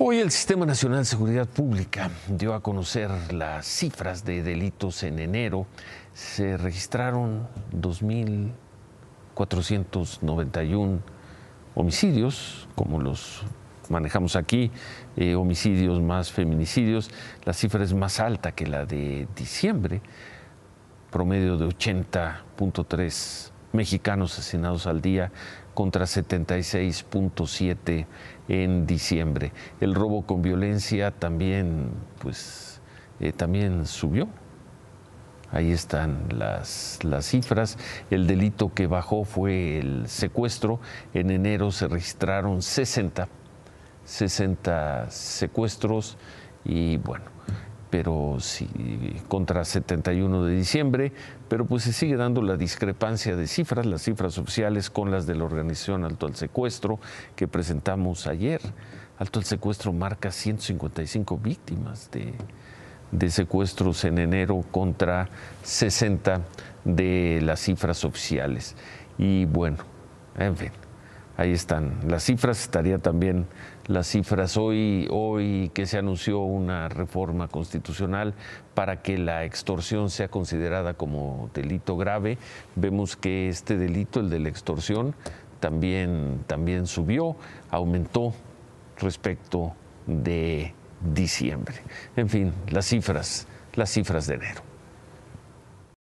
Hoy el Sistema Nacional de Seguridad Pública dio a conocer las cifras de delitos en enero. Se registraron 2.491 homicidios, como los manejamos aquí, eh, homicidios más feminicidios. La cifra es más alta que la de diciembre, promedio de 80.3 mexicanos asesinados al día contra 76.7 en diciembre. El robo con violencia también, pues, eh, también subió. Ahí están las, las cifras. El delito que bajó fue el secuestro. En enero se registraron 60, 60 secuestros y bueno, pero sí, contra 71 de diciembre, pero pues se sigue dando la discrepancia de cifras, las cifras oficiales con las de la organización Alto al Secuestro que presentamos ayer. Alto al Secuestro marca 155 víctimas de, de secuestros en enero contra 60 de las cifras oficiales. Y bueno, en fin, ahí están las cifras, estaría también las cifras. Hoy, hoy que se anunció una reforma constitucional para que la extorsión sea considerada como delito grave, vemos que este delito, el de la extorsión, también, también subió, aumentó respecto de diciembre. En fin, las cifras, las cifras de enero.